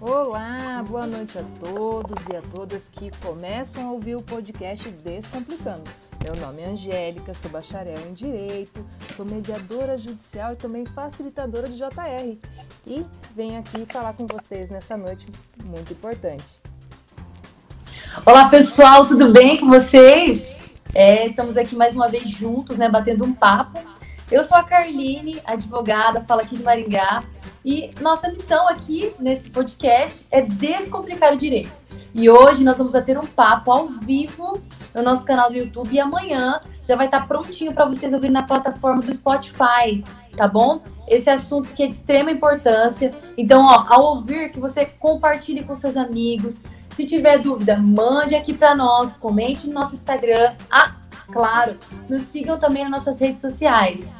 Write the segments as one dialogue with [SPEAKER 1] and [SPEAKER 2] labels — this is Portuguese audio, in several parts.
[SPEAKER 1] Olá, boa noite a todos e a todas que começam a ouvir o podcast Descomplicando. Meu nome é Angélica, sou bacharel em Direito, sou mediadora judicial e também facilitadora de JR. E venho aqui falar com vocês nessa noite muito importante.
[SPEAKER 2] Olá pessoal, tudo bem com vocês? É, estamos aqui mais uma vez juntos, né, batendo um papo. Eu sou a Carline, advogada, falo aqui de Maringá, e nossa missão aqui nesse podcast é descomplicar o direito. E hoje nós vamos ter um papo ao vivo no nosso canal do YouTube e amanhã já vai estar prontinho para vocês ouvirem na plataforma do Spotify, tá bom? Esse assunto que é de extrema importância. Então, ó, ao ouvir, que você compartilhe com seus amigos. Se tiver dúvida, mande aqui para nós, comente no nosso Instagram. Ah, claro, nos sigam também nas nossas redes sociais.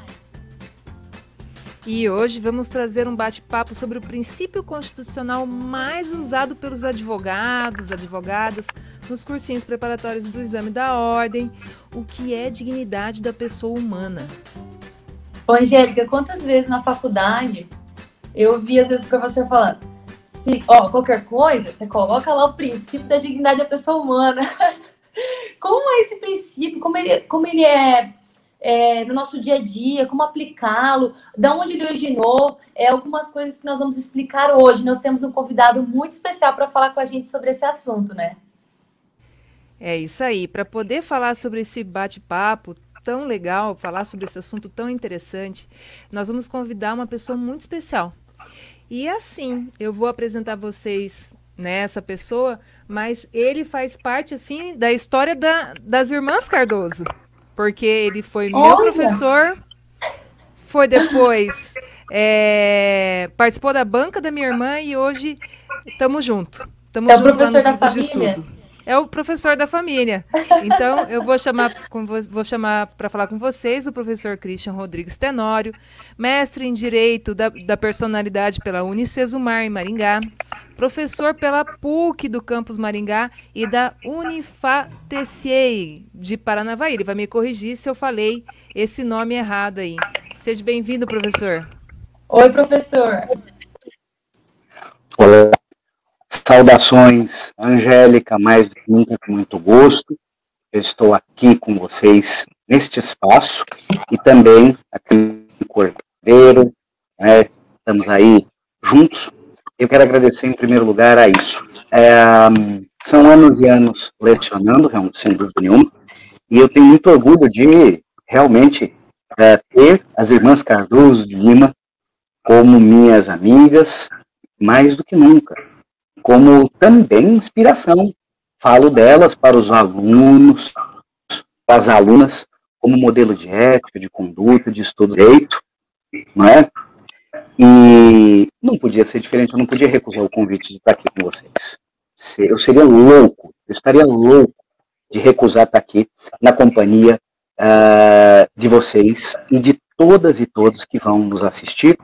[SPEAKER 1] E hoje vamos trazer um bate-papo sobre o princípio constitucional mais usado pelos advogados, advogadas, nos cursinhos preparatórios do exame da ordem, o que é dignidade da pessoa humana.
[SPEAKER 2] Ô, Angélica, quantas vezes na faculdade eu vi às vezes o professor falando, se, ó, qualquer coisa, você coloca lá o princípio da dignidade da pessoa humana. como é esse princípio? Como ele, como ele é é, no nosso dia a dia, como aplicá-lo, da onde ele originou, é, algumas coisas que nós vamos explicar hoje. Nós temos um convidado muito especial para falar com a gente sobre esse assunto, né?
[SPEAKER 1] É isso aí. Para poder falar sobre esse bate-papo tão legal, falar sobre esse assunto tão interessante, nós vamos convidar uma pessoa muito especial. E assim, eu vou apresentar vocês nessa né, pessoa, mas ele faz parte assim da história da, das irmãs Cardoso porque ele foi meu Olha. professor, foi depois é, participou da banca da minha irmã e hoje estamos juntos. Estamos
[SPEAKER 2] é juntos o professor da família.
[SPEAKER 1] É o professor da família. Então, eu vou chamar, vou chamar para falar com vocês o professor Christian Rodrigues Tenório, mestre em Direito da, da Personalidade pela Unicesumar em Maringá, professor pela PUC do campus Maringá e da Unifateciei de Paranavaí. Ele vai me corrigir se eu falei esse nome errado aí. Seja bem-vindo, professor.
[SPEAKER 2] Oi, professor.
[SPEAKER 3] Olá. Saudações, Angélica, mais do que nunca com muito gosto. Eu estou aqui com vocês neste espaço e também aqui no Cordeiro, né? estamos aí juntos eu quero agradecer em primeiro lugar a isso. É, são anos e anos lecionando, sem dúvida nenhuma, e eu tenho muito orgulho de realmente é, ter as irmãs Cardoso de Lima como minhas amigas, mais do que nunca, como também inspiração. Falo delas para os alunos, para as alunas, como modelo de ética, de conduta, de estudo direito, não é? E não podia ser diferente, eu não podia recusar o convite de estar aqui com vocês. Eu seria louco, eu estaria louco de recusar estar aqui na companhia uh, de vocês e de todas e todos que vão nos assistir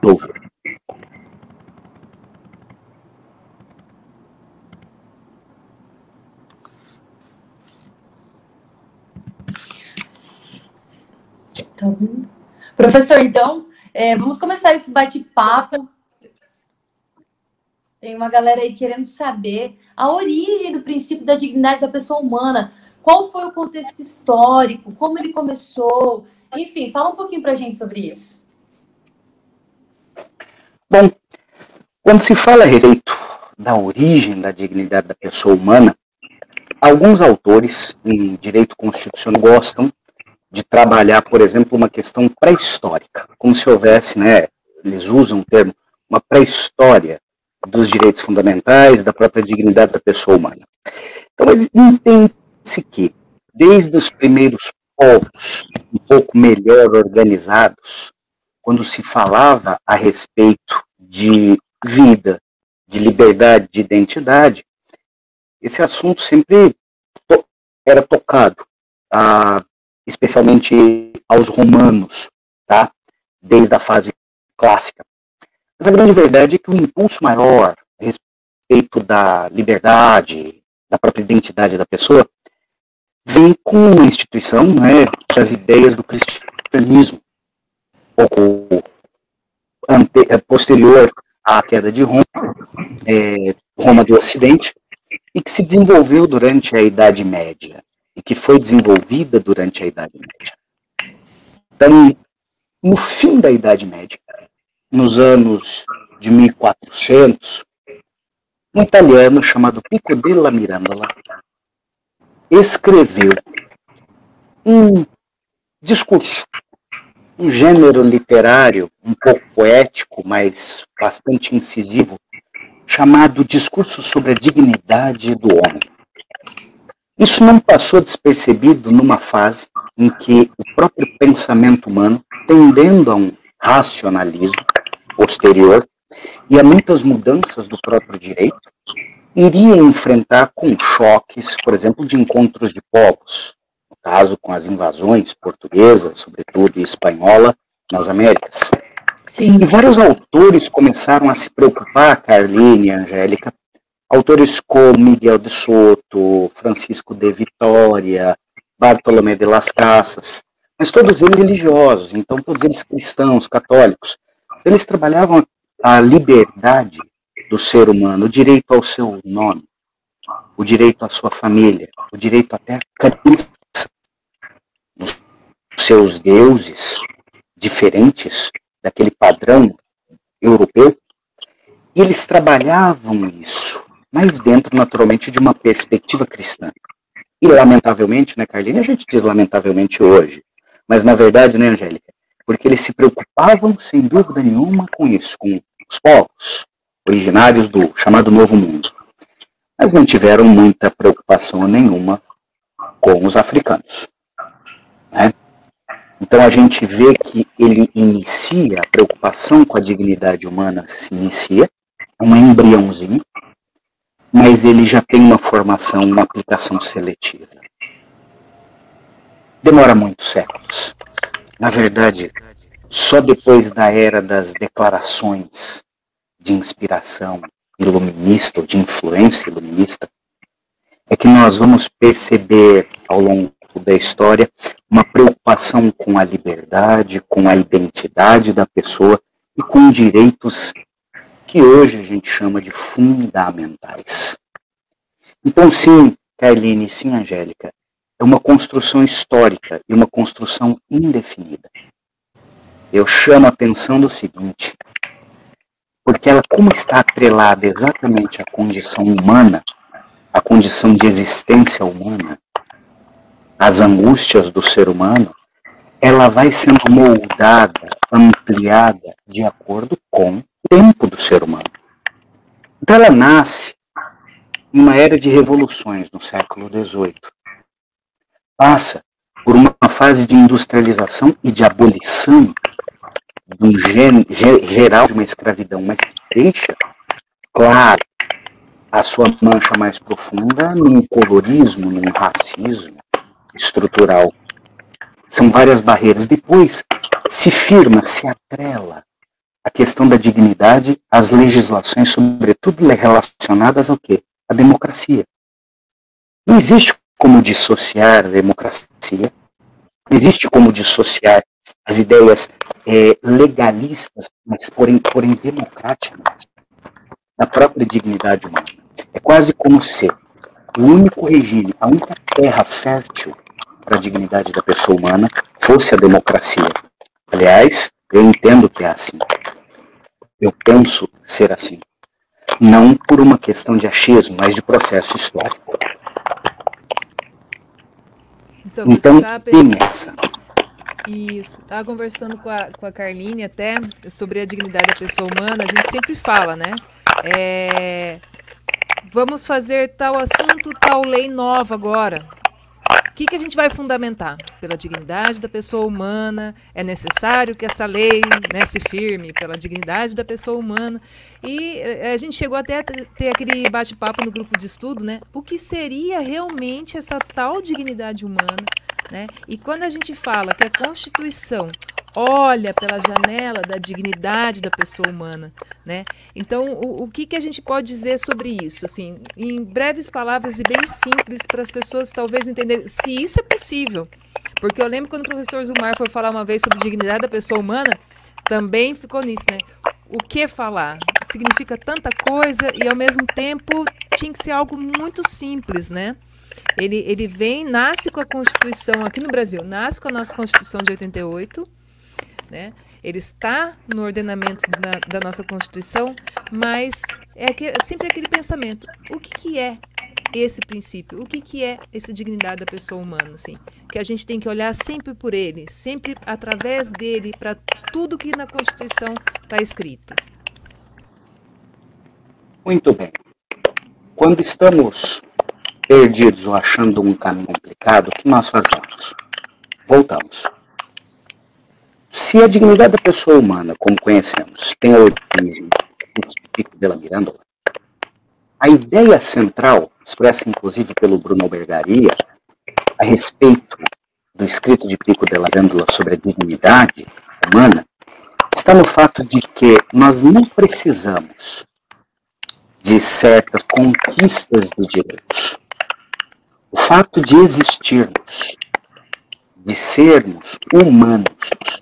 [SPEAKER 2] Tá Professor, então, é, vamos começar esse bate-papo. Tem uma galera aí querendo saber a origem do princípio da dignidade da pessoa humana. Qual foi o contexto histórico? Como ele começou? Enfim, fala um pouquinho para a gente sobre isso.
[SPEAKER 3] Bom, quando se fala a respeito da origem da dignidade da pessoa humana, alguns autores em direito constitucional gostam de trabalhar, por exemplo, uma questão pré-histórica, como se houvesse, né, eles usam o termo, uma pré-história dos direitos fundamentais, da própria dignidade da pessoa humana. Então, ele entende-se que, desde os primeiros povos, um pouco melhor organizados, quando se falava a respeito de vida, de liberdade, de identidade, esse assunto sempre era tocado. A especialmente aos romanos, tá? Desde a fase clássica. Mas a grande verdade é que o impulso maior a respeito da liberdade, da própria identidade da pessoa, vem com a instituição né, das ideias do cristianismo, pouco ante, posterior à queda de Roma, é, Roma do Ocidente, e que se desenvolveu durante a Idade Média, e que foi desenvolvida durante a Idade Média. Então, no fim da Idade Média, nos anos de 1400, um italiano chamado Pico della Mirandola escreveu um discurso, um gênero literário um pouco poético, mas bastante incisivo, chamado Discurso sobre a Dignidade do Homem. Isso não passou despercebido numa fase em que o próprio pensamento humano, tendendo a um racionalismo posterior e a muitas mudanças do próprio direito, iria enfrentar com choques, por exemplo, de encontros de povos, caso com as invasões portuguesas, sobretudo e espanhola, nas Américas. Sim. E vários autores começaram a se preocupar, Carline, Angélica, autores como Miguel de Soto, Francisco de Vitória, Bartolomé de las Casas, mas todos eles religiosos, então todos eles cristãos, católicos. Eles trabalhavam a liberdade do ser humano, o direito ao seu nome, o direito à sua família, o direito até à crença seus deuses diferentes daquele padrão europeu, e eles trabalhavam isso, mas dentro, naturalmente, de uma perspectiva cristã. E, lamentavelmente, né, Carlinhos, a gente diz lamentavelmente hoje, mas na verdade, né, Angélica, porque eles se preocupavam, sem dúvida nenhuma, com isso, com os povos originários do chamado Novo Mundo. Mas não tiveram muita preocupação nenhuma com os africanos. Né? Então a gente vê que ele inicia, a preocupação com a dignidade humana se inicia, um embriãozinho, mas ele já tem uma formação, uma aplicação seletiva. Demora muitos séculos. Na verdade, só depois da era das declarações de inspiração iluminista ou de influência iluminista é que nós vamos perceber ao longo da história uma preocupação com a liberdade, com a identidade da pessoa e com direitos que hoje a gente chama de fundamentais. Então, sim, Carline, sim, Angélica, é uma construção histórica e uma construção indefinida. Eu chamo a atenção do seguinte, porque ela, como está atrelada exatamente à condição humana, à condição de existência humana, as angústias do ser humano, ela vai sendo moldada, ampliada de acordo com tempo do ser humano. Então ela nasce em uma era de revoluções no século XVIII. Passa por uma fase de industrialização e de abolição do geral de uma escravidão, mas que deixa, claro, a sua mancha mais profunda num colorismo, num racismo, estrutural. São várias barreiras. Depois se firma, se atrela a questão da dignidade às legislações, sobretudo relacionadas ao quê? A democracia. Não existe como dissociar a democracia, não existe como dissociar as ideias é, legalistas, mas porém, porém democráticas, da própria dignidade humana. É quase como se o único regime, a única terra fértil para a dignidade da pessoa humana fosse a democracia. Aliás, eu entendo que é assim. Eu penso ser assim. Não por uma questão de achismo, mas de processo histórico.
[SPEAKER 1] Então, então tá tem essa. Isso. Estava conversando com a, com a Carline até sobre a dignidade da pessoa humana. A gente sempre fala, né? É, vamos fazer tal assunto, tal lei nova agora que, que a gente vai fundamentar? Pela dignidade da pessoa humana, é necessário que essa lei né, se firme pela dignidade da pessoa humana. E eh, a gente chegou até a ter aquele bate-papo no grupo de estudo, né? O que seria realmente essa tal dignidade humana? Né? E quando a gente fala que a Constituição olha pela janela da dignidade da pessoa humana, né? Então, o, o que, que a gente pode dizer sobre isso? Assim, em breves palavras e bem simples para as pessoas talvez entenderem se isso é possível. Porque eu lembro quando o professor Zumar foi falar uma vez sobre dignidade da pessoa humana, também ficou nisso, né? o que falar. Significa tanta coisa e ao mesmo tempo tinha que ser algo muito simples, né? Ele, ele vem, nasce com a Constituição aqui no Brasil, nasce com a nossa Constituição de 88, né? Ele está no ordenamento da, da nossa Constituição, mas é, que, sempre aquele pensamento: o que, que é esse princípio? O que, que é essa dignidade da pessoa humana? Assim? Que a gente tem que olhar sempre por ele, sempre através dele, para tudo que na Constituição está escrito.
[SPEAKER 3] Muito bem. Quando estamos perdidos ou achando um caminho complicado, o que nós fazemos? Voltamos. Se a dignidade da pessoa humana, como conhecemos, tem a origem do de la Mirandola, a ideia central, expressa inclusive pelo Bruno Albergaria, a respeito do escrito de Pico de la Mirandola sobre a dignidade humana, está no fato de que nós não precisamos de certas conquistas de direitos. O fato de existirmos, de sermos humanos,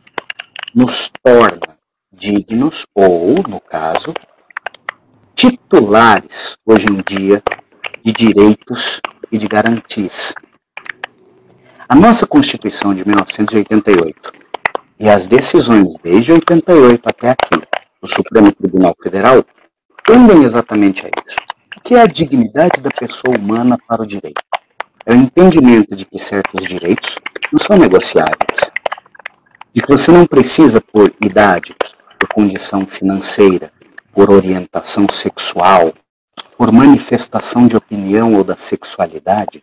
[SPEAKER 3] nos torna dignos ou, no caso, titulares, hoje em dia, de direitos e de garantias. A nossa Constituição de 1988 e as decisões desde 88 até aqui do Supremo Tribunal Federal tendem exatamente a isso. O que é a dignidade da pessoa humana para o direito? É o entendimento de que certos direitos não são negociáveis. De que você não precisa, por idade, por condição financeira, por orientação sexual, por manifestação de opinião ou da sexualidade,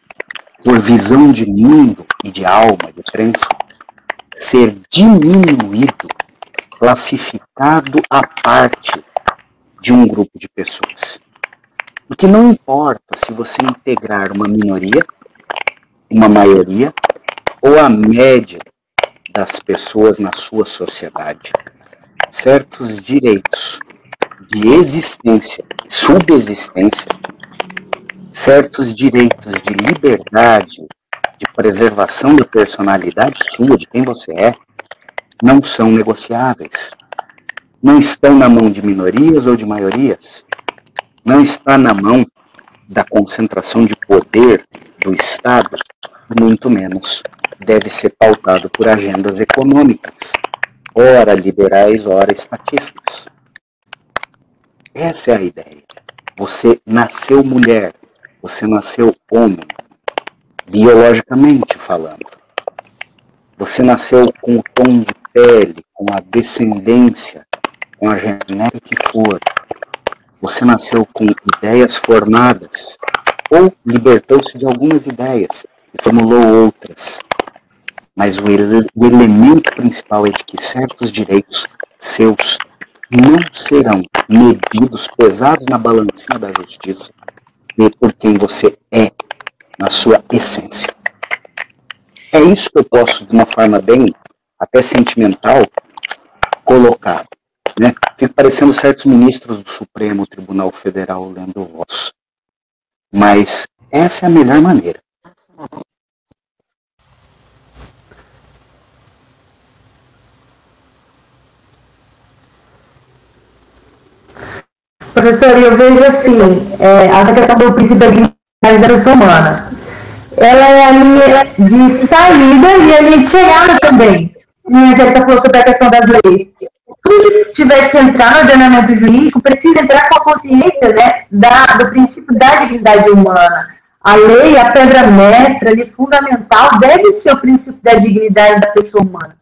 [SPEAKER 3] por visão de mundo e de alma, de crença, ser diminuído, classificado à parte de um grupo de pessoas. Porque não importa se você integrar uma minoria, uma maioria ou a média das pessoas na sua sociedade. Certos direitos de existência, subexistência, certos direitos de liberdade, de preservação da personalidade sua, de quem você é, não são negociáveis não estão na mão de minorias ou de maiorias, não está na mão da concentração de poder do Estado, muito menos deve ser pautado por agendas econômicas, ora liberais, ora estatistas. Essa é a ideia. Você nasceu mulher, você nasceu homem, biologicamente falando. Você nasceu com o tom de pele, com a descendência com a genética que for, você nasceu com ideias formadas ou libertou-se de algumas ideias e formulou outras. Mas o, ele, o elemento principal é de que certos direitos seus não serão medidos, pesados na balancinha da justiça por quem você é, na sua essência. É isso que eu posso, de uma forma bem até sentimental, colocar. Né? Fica parecendo certos ministros do Supremo Tribunal Federal lendo voz. Mas essa é a melhor maneira.
[SPEAKER 4] Professor, eu vejo assim, é, essa questão do princípio da dignidade da pessoa humana, ela é a linha de saída e a linha de chegada também. E a Angélica falou sobre a questão das leis tudo que tiver que entrar no ordenamento jurídico precisa entrar com a consciência né, da, do princípio da dignidade humana. A lei, a pedra mestra, ali, fundamental, deve ser o princípio da dignidade da pessoa humana.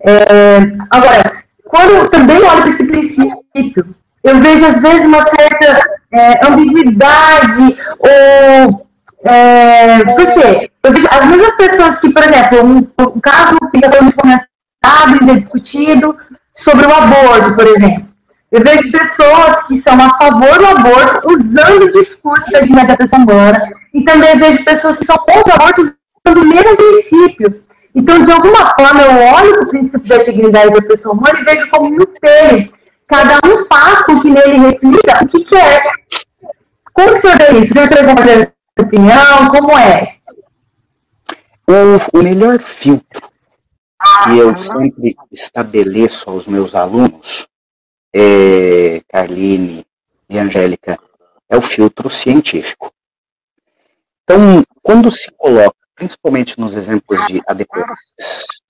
[SPEAKER 4] É, agora, quando eu também olho para esse princípio, eu vejo às vezes uma certa é, ambiguidade ou é, por quê? Eu vejo as mesmas pessoas que, por exemplo, um, um caso fica comentado e discutido, sobre o aborto, por exemplo. Eu vejo pessoas que são a favor do aborto usando o discurso da dignidade da pessoa humana, e também vejo pessoas que são contra o aborto usando o mesmo princípio. Então, de alguma forma, eu olho para o princípio da dignidade da pessoa humana e vejo como um espelho. Cada um faz com que nele reflita o que quer. Como o senhor vê isso? O senhor alguma opinião? Como é?
[SPEAKER 3] O, o melhor filtro que eu sempre estabeleço aos meus alunos é, Carline e Angélica, é o filtro científico. Então, quando se coloca, principalmente nos exemplos de ADPs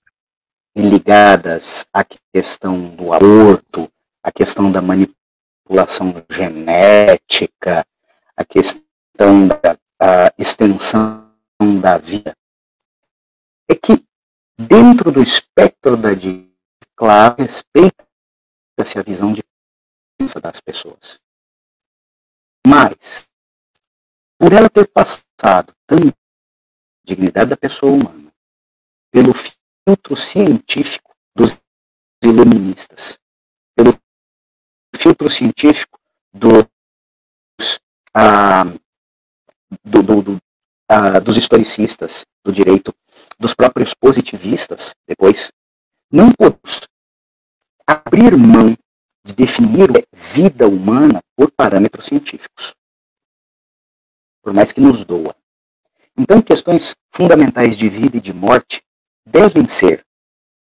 [SPEAKER 3] ligadas à questão do aborto, à questão da manipulação genética, a questão da extensão da vida, é que dentro do espectro da dica, claro, respeita-se a visão de das pessoas. Mas, por ela ter passado tanta dignidade da pessoa humana, pelo filtro científico dos iluministas, filtro científico dos, ah, do, do, do, ah, dos historicistas do direito, dos próprios positivistas, depois, não podemos abrir mão de definir a vida humana por parâmetros científicos. Por mais que nos doa. Então, questões fundamentais de vida e de morte devem ser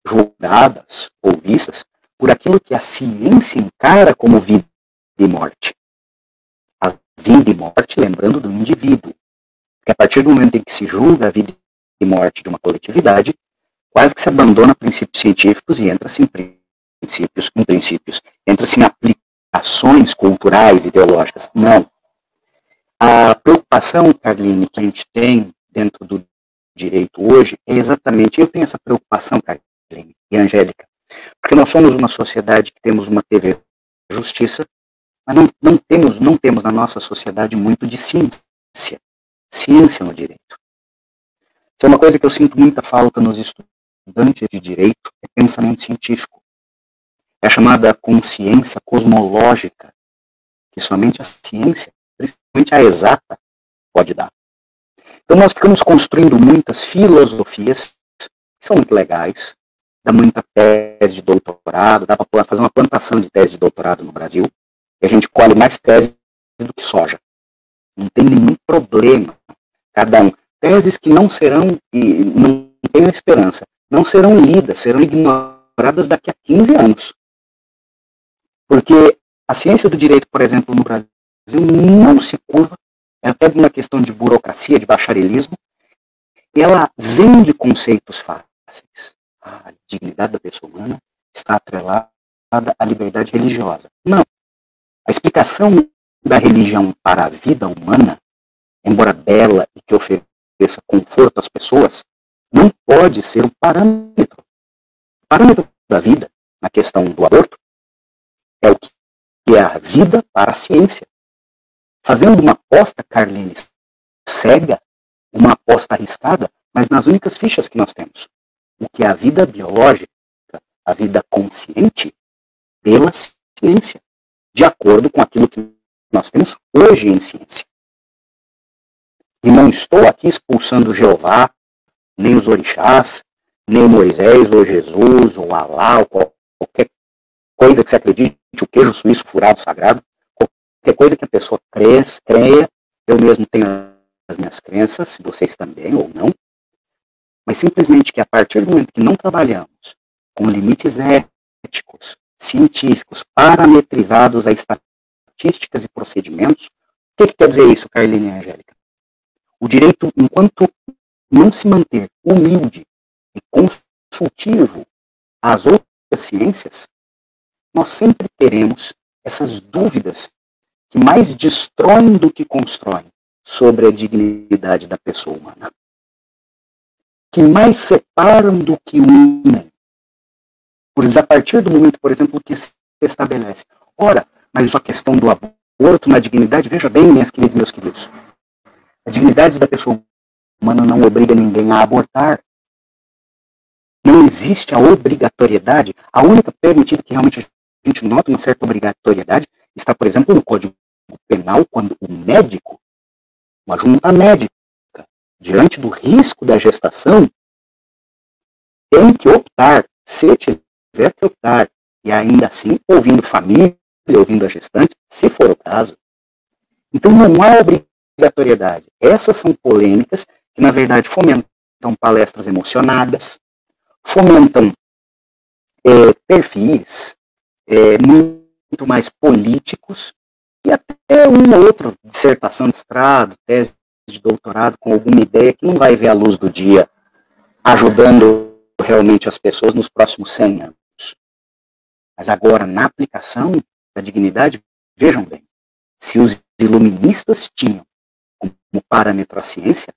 [SPEAKER 3] julgadas ou vistas por aquilo que a ciência encara como vida e morte. A vida e morte, lembrando do indivíduo. Porque a partir do momento em que se julga a vida e morte de uma coletividade, quase que se abandona princípios científicos e entra-se em princípios, em princípios, entra-se em aplicações culturais, ideológicas. Não. A preocupação, Carline, que a gente tem dentro do direito hoje é exatamente, eu tenho essa preocupação, Carline e Angélica, porque nós somos uma sociedade que temos uma TV justiça, mas não, não, temos, não temos na nossa sociedade muito de ciência, ciência no direito. Isso é uma coisa que eu sinto muita falta nos estudantes de direito, é pensamento científico. É a chamada consciência cosmológica, que somente a ciência principalmente a exata, pode dar. Então nós ficamos construindo muitas filosofias que são muito legais, dá muita tese de doutorado, dá para fazer uma plantação de tese de doutorado no Brasil, e a gente colhe mais teses do que soja. Não tem nenhum problema. Cada um. Teses que não serão, e não tenho esperança, não serão lidas, serão ignoradas daqui a 15 anos. Porque a ciência do direito, por exemplo, no Brasil, não se curva, é até uma questão de burocracia, de bacharelismo, ela vende conceitos fáceis. A dignidade da pessoa humana está atrelada à liberdade religiosa. Não. A explicação da religião para a vida humana, embora bela e que ofereça conforto às pessoas, não pode ser o parâmetro. O parâmetro da vida, na questão do aborto, é o que é a vida para a ciência fazendo uma aposta, Carline, cega, uma aposta arriscada, mas nas únicas fichas que nós temos. O que é a vida biológica, a vida consciente, pela ciência, de acordo com aquilo que nós temos hoje em ciência. E não estou aqui expulsando Jeová, nem os orixás, nem Moisés, ou Jesus, ou Alá, ou qualquer coisa que se acredite, o queijo suíço furado sagrado. Qualquer coisa que a pessoa cresça, creia, eu mesmo tenho as minhas crenças, vocês também ou não, mas simplesmente que a partir do momento que não trabalhamos com limites éticos, científicos, parametrizados a estatísticas e procedimentos, o que, que quer dizer isso, Carline e Angélica? O direito, enquanto não se manter humilde e consultivo às outras ciências, nós sempre teremos essas dúvidas que mais destroem do que constroem sobre a dignidade da pessoa humana. Que mais separam do que unem. Pois a partir do momento, por exemplo, que se estabelece, ora, mas a questão do aborto na dignidade, veja bem, minhas queridas e meus queridos, a dignidade da pessoa humana não obriga ninguém a abortar. Não existe a obrigatoriedade. A única permitida que realmente a gente nota uma certa obrigatoriedade está, por exemplo, no Código Penal quando o médico, uma junta médica, diante do risco da gestação, tem que optar, se tiver que optar, e ainda assim ouvindo família, ouvindo a gestante, se for o caso. Então não há obrigatoriedade. Essas são polêmicas que, na verdade, fomentam palestras emocionadas, fomentam é, perfis, é, muito mais políticos e até uma ou outra dissertação de estrado, tese de doutorado com alguma ideia que não vai ver a luz do dia ajudando realmente as pessoas nos próximos 100 anos. Mas agora, na aplicação da dignidade, vejam bem, se os iluministas tinham como parâmetro a ciência,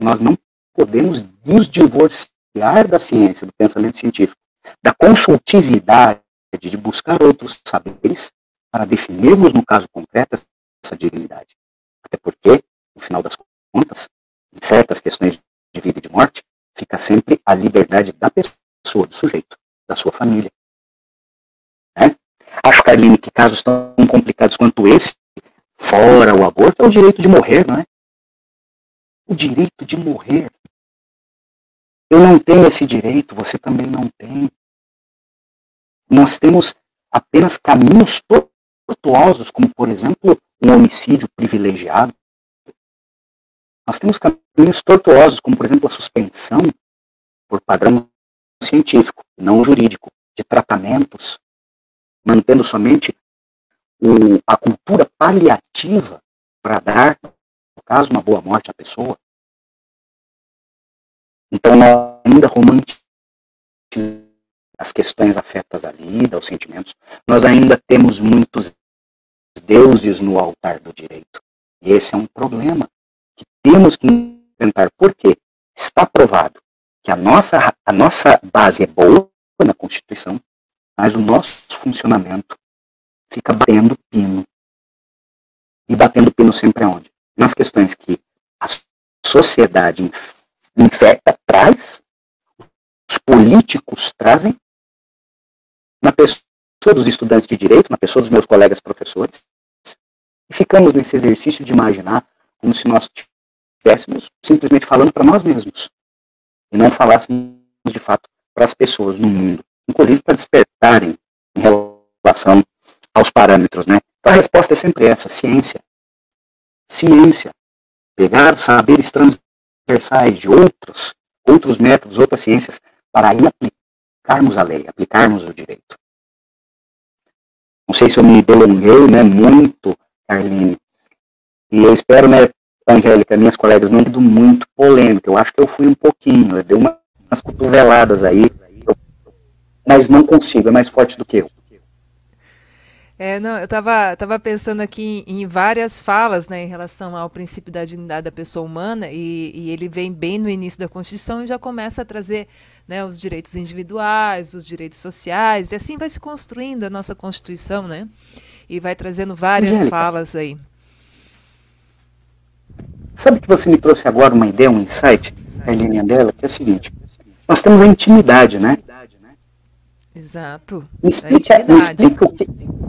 [SPEAKER 3] nós não podemos nos divorciar da ciência, do pensamento científico, da consultividade, de buscar outros saberes para definirmos, no caso concreto, essa dignidade. Até porque, no final das contas, em certas questões de vida e de morte, fica sempre a liberdade da pessoa, do sujeito, da sua família. Né? Acho, Carline, que casos tão complicados quanto esse, fora o aborto, é o direito de morrer, não é? O direito de morrer. Eu não tenho esse direito, você também não tem. Nós temos apenas caminhos tortuosos, como, por exemplo, um homicídio privilegiado. Nós temos caminhos tortuosos, como, por exemplo, a suspensão por padrão científico, não jurídico, de tratamentos, mantendo somente o, a cultura paliativa para dar, no caso, uma boa morte à pessoa. Então, nós ainda romantizamos as questões afetas à vida, aos sentimentos. Nós ainda temos muitos deuses no altar do direito. E esse é um problema que temos que enfrentar. Por quê? Está provado que a nossa, a nossa base é boa na Constituição, mas o nosso funcionamento fica batendo pino. E batendo pino sempre aonde? Nas questões que a sociedade infecta, traz, os políticos trazem, na pessoa dos estudantes de direito, na pessoa dos meus colegas professores, e ficamos nesse exercício de imaginar como se nós estivéssemos simplesmente falando para nós mesmos e não falássemos de fato para as pessoas no mundo, inclusive para despertarem em relação aos parâmetros, né? Então a resposta é sempre essa: ciência. Ciência. Pegar saberes transversais de outros, outros métodos, outras ciências, para aí aplicarmos a lei, aplicarmos o direito. Não sei se eu me delonguei, né, muito, Carline. E eu espero, né, Angélica, minhas colegas, não sido muito polêmica. Eu acho que eu fui um pouquinho, eu dei uma, umas cotoveladas aí, mas não consigo, é mais forte do que eu.
[SPEAKER 1] É, não, eu estava tava pensando aqui em, em, várias falas né, em relação ao princípio da dignidade da pessoa humana, e, e, ele vem bem no início da Constituição e já começa a trazer né, os direitos individuais, os direitos sociais, e assim vai se construindo a nossa Constituição, né? E vai trazendo várias Angélica, falas aí.
[SPEAKER 3] Sabe que você me trouxe agora uma ideia, um insight, a linha dela, que é o seguinte: nós temos a intimidade, né?
[SPEAKER 1] Exato.
[SPEAKER 3] Me explica, me explica o que.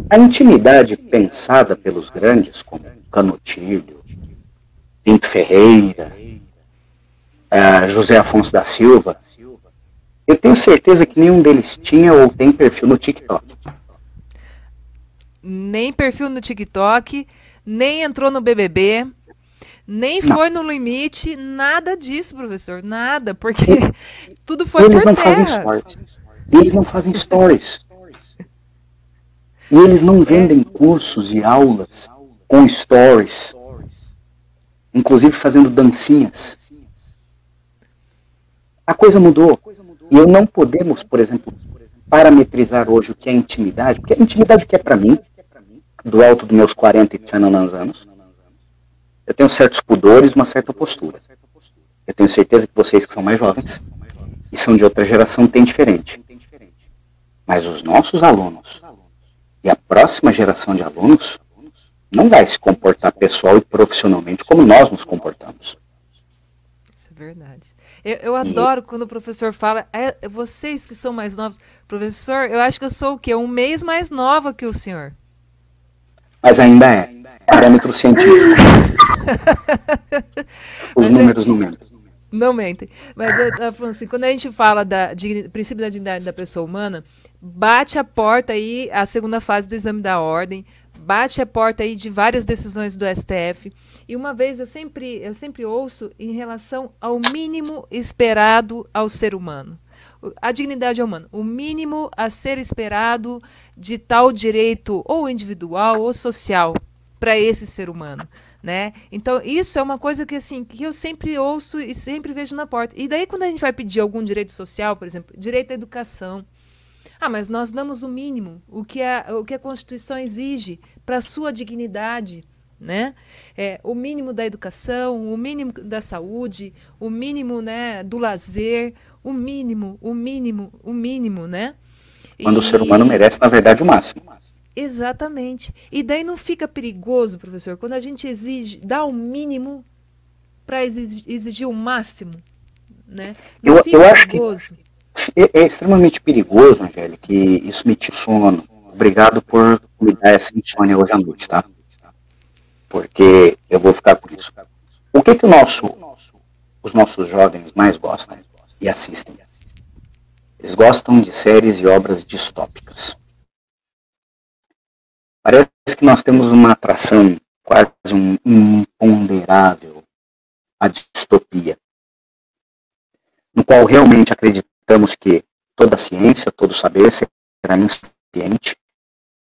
[SPEAKER 3] A intimidade pensada pelos grandes, como Canotilho, Pinto Ferreira, uh, José Afonso da Silva, eu tenho certeza que nenhum deles tinha ou tem perfil no TikTok.
[SPEAKER 1] Nem perfil no TikTok, nem entrou no BBB, nem não. foi no limite, nada disso, professor, nada, porque tudo foi
[SPEAKER 3] eles
[SPEAKER 1] por
[SPEAKER 3] não
[SPEAKER 1] terra.
[SPEAKER 3] Fazem stories. Eles não fazem stories. E eles não vendem cursos e aulas com stories, inclusive fazendo dancinhas. A coisa mudou. E eu não podemos, por exemplo, parametrizar hoje o que é intimidade, porque a intimidade que é para mim, do alto dos meus 40 e anos, eu tenho certos pudores, uma certa postura. Eu tenho certeza que vocês que são mais jovens e são de outra geração têm diferente. Mas os nossos alunos e a próxima geração de alunos não vai se comportar pessoal e profissionalmente como nós nos comportamos.
[SPEAKER 1] Isso é verdade. Eu, eu adoro e... quando o professor fala, é, vocês que são mais novos, professor, eu acho que eu sou o quê? Um mês mais nova que o senhor.
[SPEAKER 3] Mas ainda é parâmetro científico. Os Mas é números não mentem.
[SPEAKER 1] Não mentem. Mas eu estava falando assim, quando a gente fala da princípio da dignidade da pessoa humana, bate a porta aí a segunda fase do exame da ordem, bate a porta aí de várias decisões do STF. E uma vez eu sempre, eu sempre ouço em relação ao mínimo esperado ao ser humano. A dignidade é humana. O mínimo a ser esperado de tal direito, ou individual ou social, para esse ser humano. Né? Então, isso é uma coisa que, assim, que eu sempre ouço e sempre vejo na porta. E daí, quando a gente vai pedir algum direito social, por exemplo, direito à educação. Ah, mas nós damos o mínimo, o que a, o que a Constituição exige para a sua dignidade, né? É, o mínimo da educação, o mínimo da saúde, o mínimo né, do lazer, o mínimo, o mínimo, o mínimo, né?
[SPEAKER 3] Quando e... o ser humano merece, na verdade, o máximo.
[SPEAKER 1] Exatamente. E daí não fica perigoso, professor, quando a gente exige, dá o mínimo para exigir, o máximo, né?
[SPEAKER 3] Não eu, eu acho perigoso. que é, é, extremamente perigoso, Angélica, que isso me tira sono. Obrigado por me dar essa insônia hoje à noite, tá? porque eu vou ficar por isso. O que, que o nosso, os nossos jovens mais gostam e assistem? Eles gostam de séries e obras distópicas. Parece que nós temos uma atração, quase um imponderável, à distopia, no qual realmente acreditamos que toda ciência, todo saber será insuficiente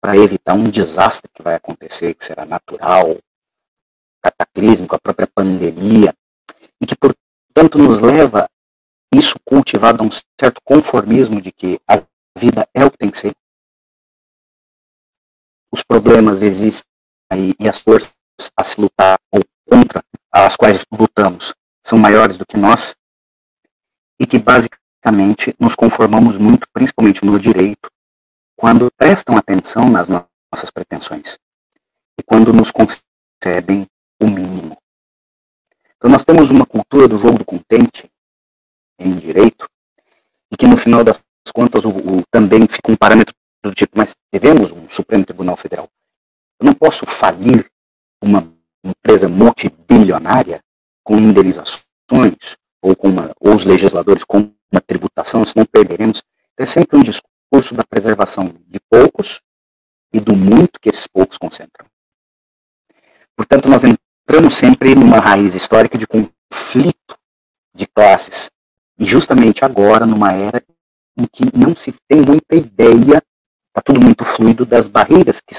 [SPEAKER 3] para evitar um desastre que vai acontecer, que será natural, cataclismo, a própria pandemia, e que, portanto, nos leva isso cultivado a um certo conformismo de que a vida é o que tem que ser. Os problemas existem aí, e as forças a se lutar ou contra as quais lutamos são maiores do que nós, e que basicamente nos conformamos muito, principalmente no direito, quando prestam atenção nas nossas pretensões e quando nos concedem o mínimo. Então nós temos uma cultura do jogo do contente em direito, e que no final das contas o, o, também fica um parâmetro do tipo, mas devemos um Supremo Tribunal Federal. Eu não posso falir uma empresa multibilionária com indenizações ou, com uma, ou os legisladores com uma tributação, senão perderemos. É sempre um discurso da preservação de poucos e do muito que esses poucos concentram. Portanto, nós entramos sempre numa raiz histórica de conflito de classes. E justamente agora, numa era em que não se tem muita ideia, está tudo muito fluido, das barreiras que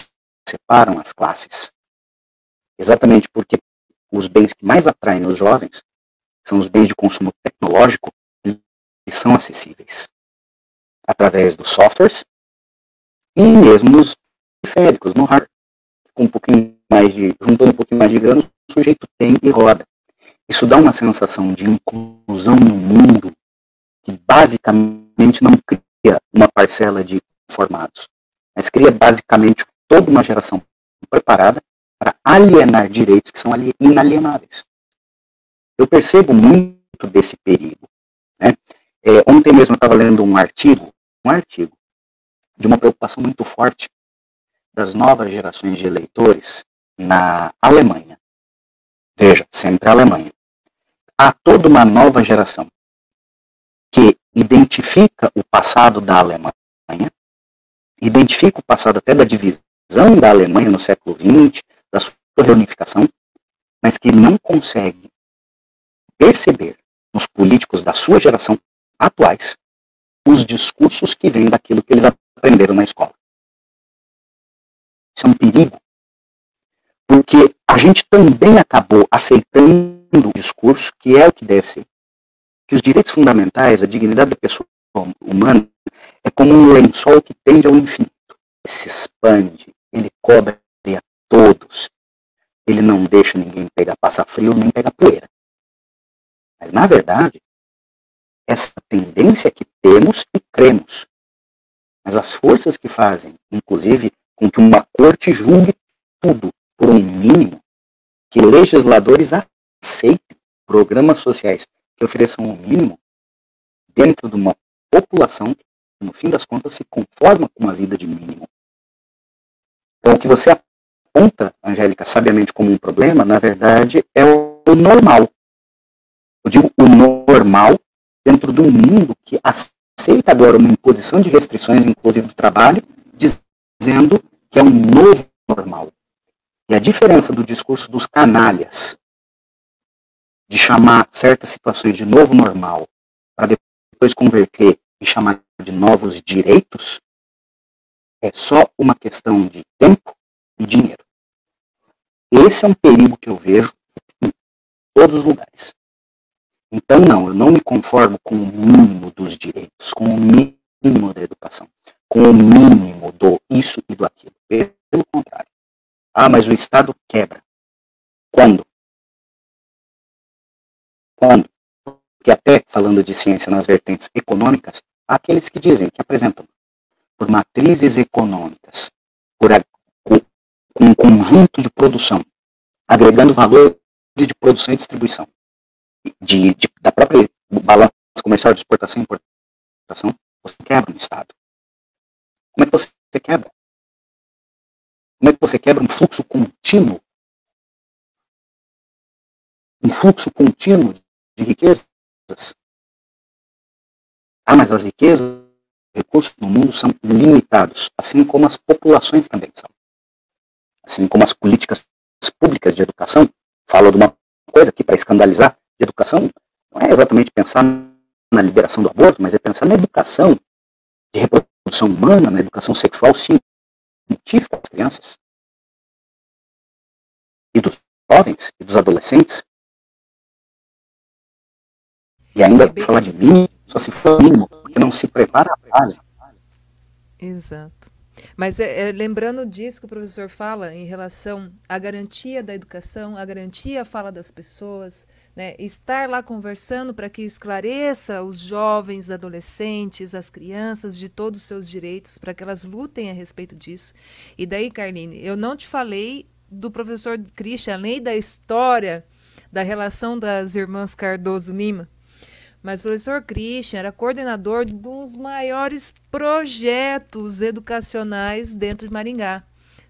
[SPEAKER 3] separam as classes. Exatamente porque os bens que mais atraem os jovens são os bens de consumo tecnológico que são acessíveis através dos softwares e mesmo os periféricos, no hardware, com um pouquinho mais de, juntando um pouquinho mais de grana, o sujeito tem e roda. Isso dá uma sensação de inclusão no mundo que basicamente não cria uma parcela de formados, mas cria basicamente toda uma geração preparada para alienar direitos que são inalienáveis. Eu percebo muito desse perigo. Né? É, ontem mesmo eu estava lendo um artigo, um artigo de uma preocupação muito forte das novas gerações de eleitores na Alemanha. Veja, sempre a Alemanha. Há toda uma nova geração que identifica o passado da Alemanha, identifica o passado até da divisão da Alemanha no século XX, da sua reunificação, mas que não consegue perceber nos políticos da sua geração atuais os discursos que vêm daquilo que eles aprenderam na escola. Isso é um perigo porque a gente também acabou aceitando o discurso que é o que deve ser. Que os direitos fundamentais, a dignidade da pessoa humana, é como um lençol que tende ao infinito. Ele se expande, ele cobre a todos. Ele não deixa ninguém pegar passa frio nem pegar poeira. Mas, na verdade, essa tendência que temos e cremos. Mas as forças que fazem, inclusive, com que uma corte julgue tudo por um mínimo, que legisladores aceitem programas sociais que ofereçam um mínimo dentro de uma população que, no fim das contas, se conforma com uma vida de mínimo. Então, o que você aponta, Angélica, sabiamente como um problema, na verdade, é o normal. Eu digo o normal dentro de um mundo que aceita agora uma imposição de restrições, inclusive do trabalho, dizendo que é um novo normal. E a diferença do discurso dos canalhas, de chamar certas situações de novo normal, para depois converter e chamar de novos direitos é só uma questão de tempo e dinheiro. Esse é um perigo que eu vejo em todos os lugares. Então, não, eu não me conformo com o mínimo dos direitos, com o mínimo da educação, com o mínimo do isso e do aquilo. Pelo contrário. Ah, mas o Estado quebra. Quando? Quando? Porque até falando de ciência nas vertentes econômicas, aqueles que dizem, que apresentam por matrizes econômicas, por a, com, um conjunto de produção, agregando valor de produção e distribuição, de, de, da própria balança comercial de exportação e importação, você quebra um Estado. Como é que você quebra? Como é que você quebra um fluxo contínuo? Um fluxo contínuo de riquezas? Ah, mas as riquezas, recursos no mundo são limitados, assim como as populações também são. Assim como as políticas públicas de educação, falo de uma coisa aqui para escandalizar, de educação não é exatamente pensar na liberação do aborto, mas é pensar na educação de reprodução humana, na educação sexual científica das crianças e dos jovens e dos adolescentes. E ainda falar de mínimo, só se for mínimo, porque não se prepara a palha.
[SPEAKER 1] Exato. Mas é, é, lembrando disso que o professor fala em relação à garantia da educação, a garantia à fala das pessoas, né? estar lá conversando para que esclareça os jovens, adolescentes, as crianças de todos os seus direitos, para que elas lutem a respeito disso. E daí, Carline, eu não te falei do professor Christian, além da história da relação das irmãs Cardoso Lima, mas o professor Christian era coordenador de um dos maiores projetos educacionais dentro de Maringá.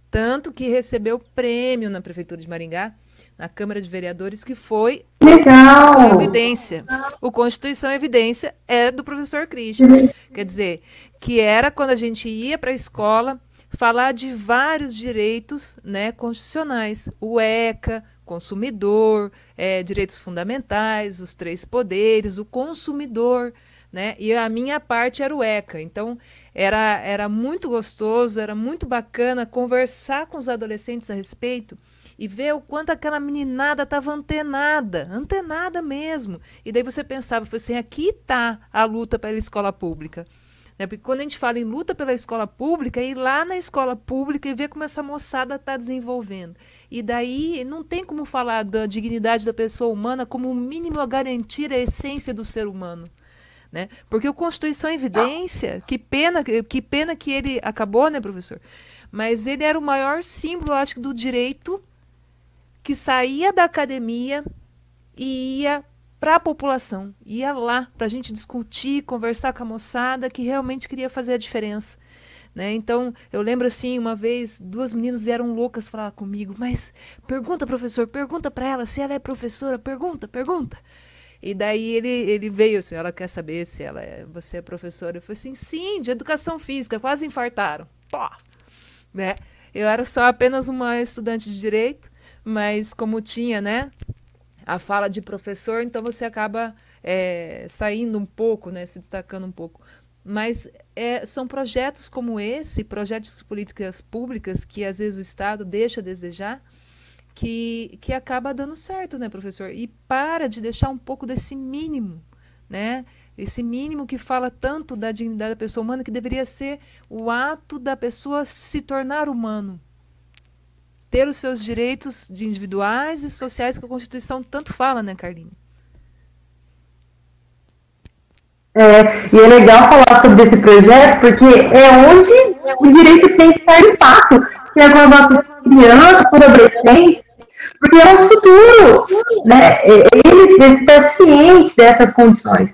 [SPEAKER 1] Tanto que recebeu prêmio na Prefeitura de Maringá, na Câmara de Vereadores, que foi
[SPEAKER 2] Legal.
[SPEAKER 1] Constituição Evidência. O Constituição Evidência é do professor Christian. Quer dizer, que era quando a gente ia para a escola falar de vários direitos né, constitucionais. O ECA, consumidor, é, direitos fundamentais, os três poderes, o consumidor, né? E a minha parte era o ECA. Então, era, era muito gostoso, era muito bacana conversar com os adolescentes a respeito e ver o quanto aquela meninada estava antenada, antenada mesmo. E daí você pensava, assim, aqui está a luta pela escola pública. Né? Porque quando a gente fala em luta pela escola pública, é ir lá na escola pública e ver como essa moçada está desenvolvendo. E daí não tem como falar da dignidade da pessoa humana como o mínimo a garantir a essência do ser humano. Né? Porque o Constituição é evidência, que pena, que pena que ele acabou, né, professor? Mas ele era o maior símbolo, acho do direito que saía da academia e ia para a população. Ia lá para a gente discutir, conversar com a moçada que realmente queria fazer a diferença. Né? Então, eu lembro assim, uma vez, duas meninas vieram loucas falar comigo, mas pergunta, professor, pergunta para ela se ela é professora, pergunta, pergunta. E daí ele, ele veio assim, ela quer saber se ela é, você é professora. Eu falei assim, sim, de educação física, quase infartaram. Pô! Né? Eu era só apenas uma estudante de direito, mas como tinha, né, a fala de professor, então você acaba é, saindo um pouco, né, se destacando um pouco. Mas é, são projetos como esse, projetos de políticas públicas que às vezes o Estado deixa a desejar, que, que acaba dando certo, né, professor? E para de deixar um pouco desse mínimo, né? Esse mínimo que fala tanto da dignidade da pessoa humana, que deveria ser o ato da pessoa se tornar humano, ter os seus direitos de individuais e sociais que a Constituição tanto fala, né, Carlinhos?
[SPEAKER 4] É, e é legal falar sobre esse projeto, porque é onde o direito tem que estar em impacto, que é com as nossas crianças, com adolescentes, porque é o futuro, né? Eles devem estar cientes dessas condições.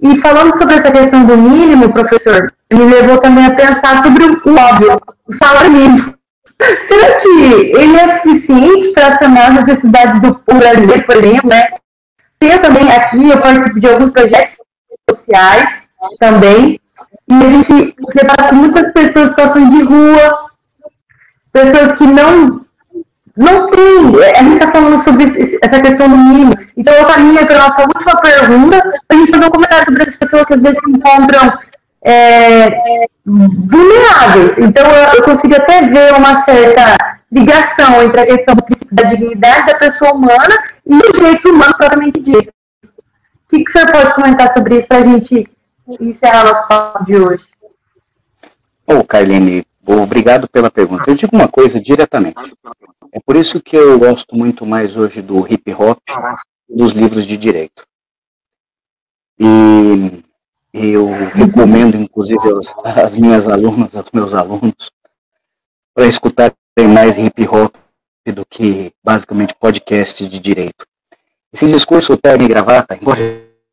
[SPEAKER 4] E falando sobre essa questão do mínimo, professor, me levou também a pensar sobre o óbvio, o salário mínimo. Será que ele é suficiente para sanar as necessidades do brasileiro, por exemplo, né? Também aqui, eu participo de alguns projetos sociais também, e a gente se depara com muitas pessoas situação de rua, pessoas que não não tem. A gente está falando sobre essa questão do mínimo. Então, eu caminho para a nossa última pergunta, para a gente fazer um comentário sobre as pessoas que às vezes encontram é, vulneráveis. Então, eu, eu consigo até ver uma certa ligação entre a questão da dignidade da pessoa humana e os direitos humanos propriamente dito. O que, que o senhor pode comentar sobre isso para a gente encerrar nosso papo de hoje?
[SPEAKER 3] Ô, oh, Carline, obrigado pela pergunta. Eu digo uma coisa diretamente. É por isso que eu gosto muito mais hoje do hip hop dos livros de direito. E eu recomendo, inclusive, as minhas alunas, aos meus alunos, para escutarem mais hip hop do que basicamente podcast de direito. Esse discurso terno e gravata, embora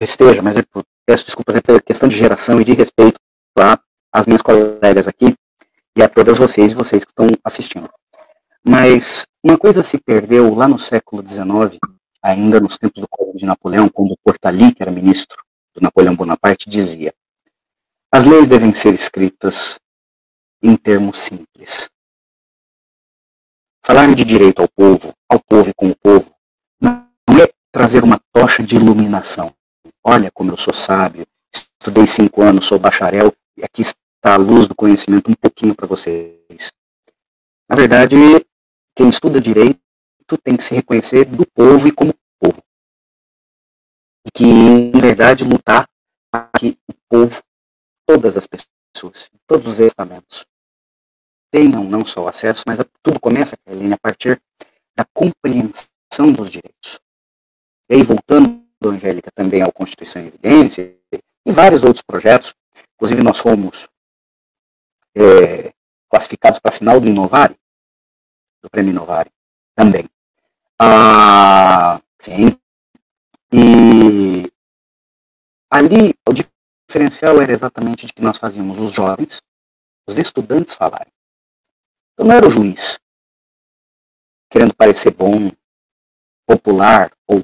[SPEAKER 3] esteja, mas eu peço desculpas, é por questão de geração e de respeito às minhas colegas aqui e a todas vocês e vocês que estão assistindo. Mas uma coisa se perdeu lá no século XIX, ainda nos tempos do Código de Napoleão, quando Portali, que era ministro do Napoleão Bonaparte, dizia: as leis devem ser escritas em termos simples. Falar de direito ao povo, ao povo e com o povo, não é trazer uma tocha de iluminação. Olha como eu sou sábio, estudei cinco anos, sou bacharel, e aqui está a luz do conhecimento um pouquinho para vocês. Na verdade, quem estuda direito tem que se reconhecer do povo e como que, em verdade, lutar para que o povo, todas as pessoas, todos os estamentos, tenham não só acesso, mas a, tudo começa, Carline, a partir da compreensão dos direitos. E aí, voltando, Angélica, também ao Constituição em Evidência e vários outros projetos, inclusive nós fomos é, classificados para a final do Inovare, do Prêmio Inovare também. Ah, sim. E ali o diferencial era exatamente de que nós fazíamos os jovens, os estudantes falarem. Então não era o juiz querendo parecer bom, popular ou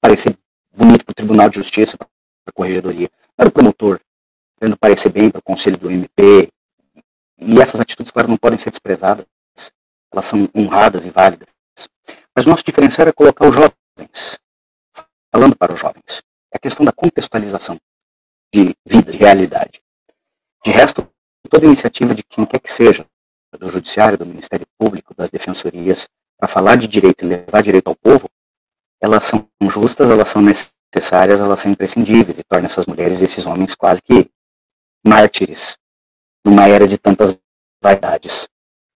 [SPEAKER 3] parecer bonito para o Tribunal de Justiça, para a Corregedoria. Não era o promotor querendo parecer bem para o Conselho do MP. E essas atitudes, claro, não podem ser desprezadas elas são honradas e válidas. Mas nosso diferencial é colocar os jovens, falando para os jovens. É a questão da contextualização de vida, de realidade. De resto, toda iniciativa de quem quer que seja, do Judiciário, do Ministério Público, das defensorias, para falar de direito e levar direito ao povo, elas são justas, elas são necessárias, elas são imprescindíveis e tornam essas mulheres e esses homens quase que mártires numa era de tantas vaidades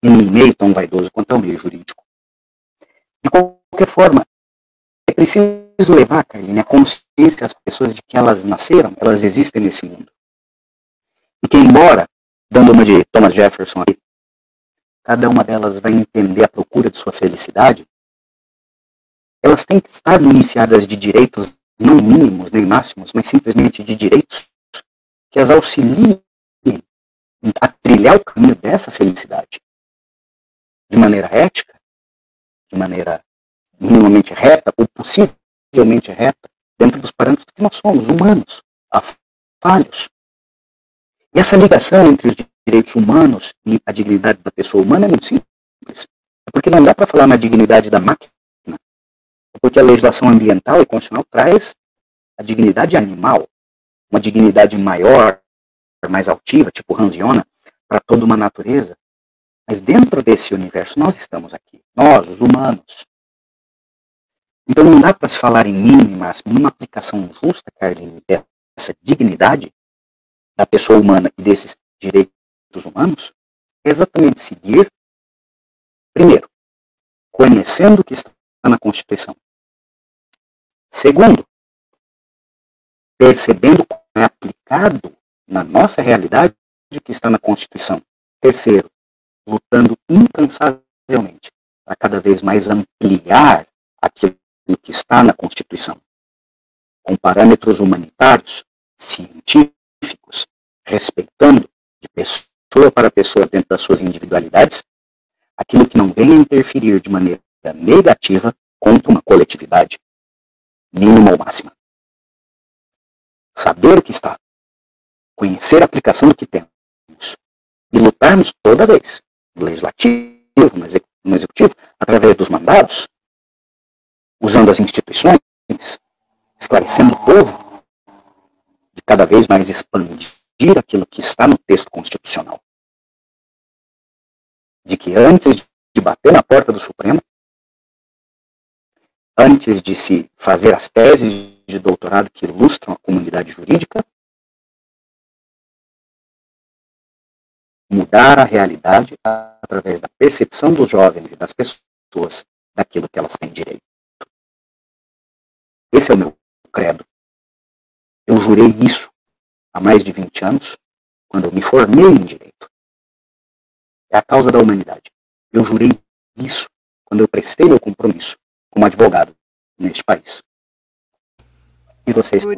[SPEAKER 3] e num meio tão vaidoso quanto é o meio jurídico. De qualquer forma, é preciso levar, Carline, a consciência às pessoas de que elas nasceram, elas existem nesse mundo. E que, embora, dando uma de Thomas Jefferson aqui, cada uma delas vai entender a procura de sua felicidade, elas têm que estar iniciadas de direitos não mínimos nem máximos, mas simplesmente de direitos que as auxiliem a trilhar o caminho dessa felicidade de maneira ética, de maneira minimamente reta, ou possivelmente reta, dentro dos parâmetros que nós somos, humanos, falhos. E essa ligação entre os direitos humanos e a dignidade da pessoa humana é muito simples. É porque não dá para falar na dignidade da máquina. É porque a legislação ambiental e constitucional traz a dignidade animal, uma dignidade maior, mais altiva, tipo Hansiona, para toda uma natureza. Mas dentro desse universo nós estamos aqui, nós, os humanos. Então não dá para se falar em máximo, numa aplicação justa, Carlinhos, dessa dignidade da pessoa humana e desses direitos humanos, é exatamente seguir, primeiro, conhecendo o que está na Constituição. Segundo, percebendo como é aplicado na nossa realidade o que está na Constituição. Terceiro, lutando incansavelmente para cada vez mais ampliar aquilo que está na Constituição, com parâmetros humanitários, científicos, respeitando de pessoa para pessoa dentro das suas individualidades, aquilo que não venha interferir de maneira negativa contra uma coletividade, mínima ou máxima. Saber o que está, conhecer a aplicação do que temos e lutarmos toda vez no legislativo, no executivo, através dos mandados, usando as instituições, esclarecendo o povo, de cada vez mais expandir aquilo que está no texto constitucional. De que antes de bater na porta do Supremo, antes de se fazer as teses de doutorado que ilustram a comunidade jurídica, mudar a realidade através da percepção dos jovens e das pessoas daquilo que elas têm direito. Esse é o meu credo. Eu jurei isso há mais de 20 anos, quando eu me formei em direito. É a causa da humanidade. Eu jurei isso quando eu prestei meu compromisso como advogado neste país. E vocês?
[SPEAKER 1] Por,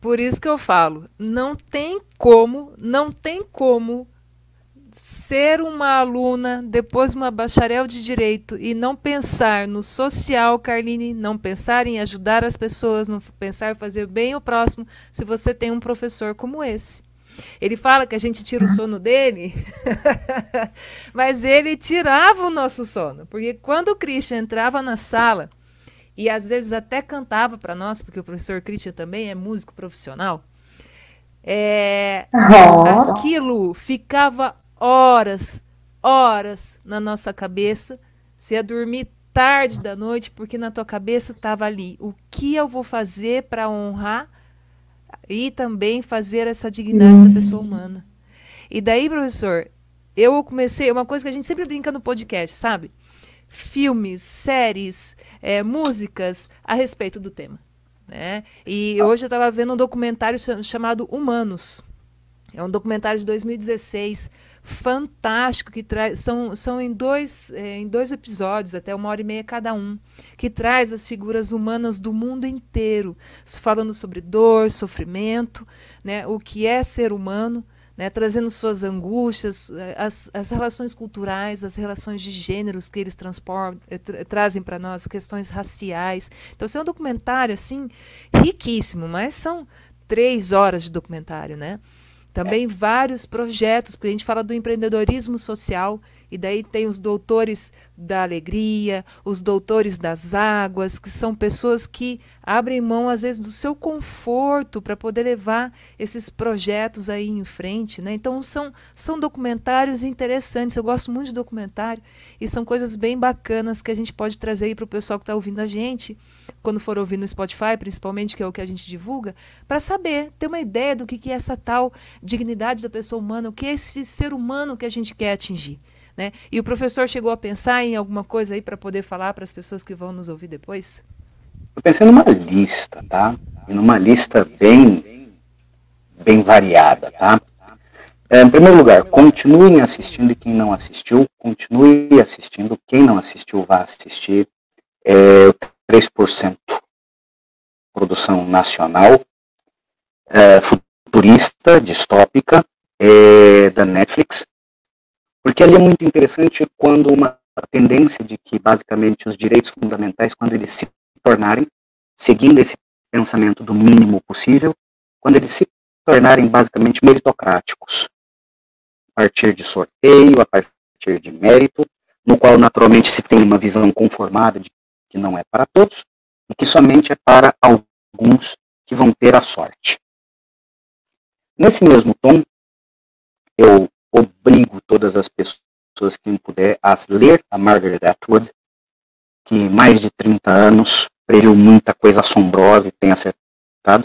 [SPEAKER 1] por isso que eu falo, não tem como, não tem como ser uma aluna, depois uma bacharel de direito e não pensar no social, Carline, não pensar em ajudar as pessoas, não pensar em fazer bem ao próximo, se você tem um professor como esse. Ele fala que a gente tira o sono dele, mas ele tirava o nosso sono, porque quando o Christian entrava na sala e às vezes até cantava para nós, porque o professor Christian também é músico profissional, é, oh. aquilo ficava horas, horas na nossa cabeça. Você ia dormir tarde da noite porque na tua cabeça estava ali o que eu vou fazer para honrar e também fazer essa dignidade uhum. da pessoa humana. E daí, professor, eu comecei uma coisa que a gente sempre brinca no podcast, sabe? Filmes, séries, é, músicas a respeito do tema. Né? E hoje eu estava vendo um documentário chamado Humanos. É um documentário de 2016 fantástico que traz são, são em dois é, em dois episódios até uma hora e meia cada um que traz as figuras humanas do mundo inteiro falando sobre dor sofrimento né o que é ser humano né, trazendo suas angústias, é, as, as relações culturais, as relações de gêneros que eles eh, tra trazem para nós, questões raciais. Então, é um documentário assim riquíssimo, mas são três horas de documentário, né? Também vários projetos, porque a gente fala do empreendedorismo social, e daí tem os doutores da alegria, os doutores das águas, que são pessoas que abrem mão, às vezes, do seu conforto para poder levar esses projetos aí em frente. Né? Então, são, são documentários interessantes. Eu gosto muito de documentário e são coisas bem bacanas que a gente pode trazer para o pessoal que está ouvindo a gente, quando for ouvir no Spotify, principalmente, que é o que a gente divulga, para saber, ter uma ideia do que, que é essa tal dignidade da pessoa humana, o que é esse ser humano que a gente quer atingir. Né? E o professor chegou a pensar em alguma coisa aí para poder falar para as pessoas que vão nos ouvir depois?
[SPEAKER 3] Eu pensei numa lista, tá? Numa lista bem, bem variada, tá? É, em primeiro lugar, continuem assistindo quem não assistiu, continue assistindo. Quem não assistiu, vá assistir. É, 3% produção nacional, é, futurista, distópica, é, da Netflix. Porque ali é muito interessante quando uma tendência de que basicamente os direitos fundamentais, quando eles se tornarem, seguindo esse pensamento do mínimo possível, quando eles se tornarem basicamente meritocráticos, a partir de sorteio, a partir de mérito, no qual naturalmente se tem uma visão conformada de que não é para todos e que somente é para alguns que vão ter a sorte. Nesse mesmo tom, eu obrigo todas as pessoas que puder a ler a Margaret Atwood, que mais de 30 anos previu muita coisa assombrosa e tem acertado,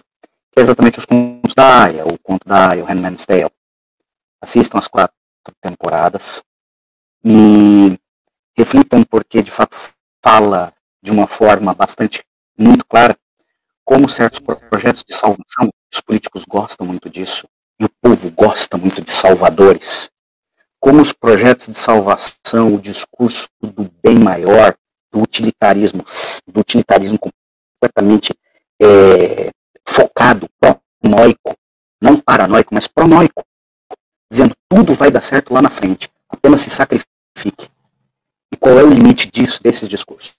[SPEAKER 3] que é exatamente os contos da Aya, o conto da Aya, o Handmaid's Tale. Assistam as quatro temporadas e reflitam porque de fato fala de uma forma bastante muito clara como certos projetos de salvação, os políticos gostam muito disso, e o povo gosta muito de salvadores. Como os projetos de salvação, o discurso do bem maior, do utilitarismo, do utilitarismo completamente é, focado, pronoico, não paranoico, mas pronoico, dizendo tudo vai dar certo lá na frente, apenas se sacrifique. E qual é o limite disso, desses discursos?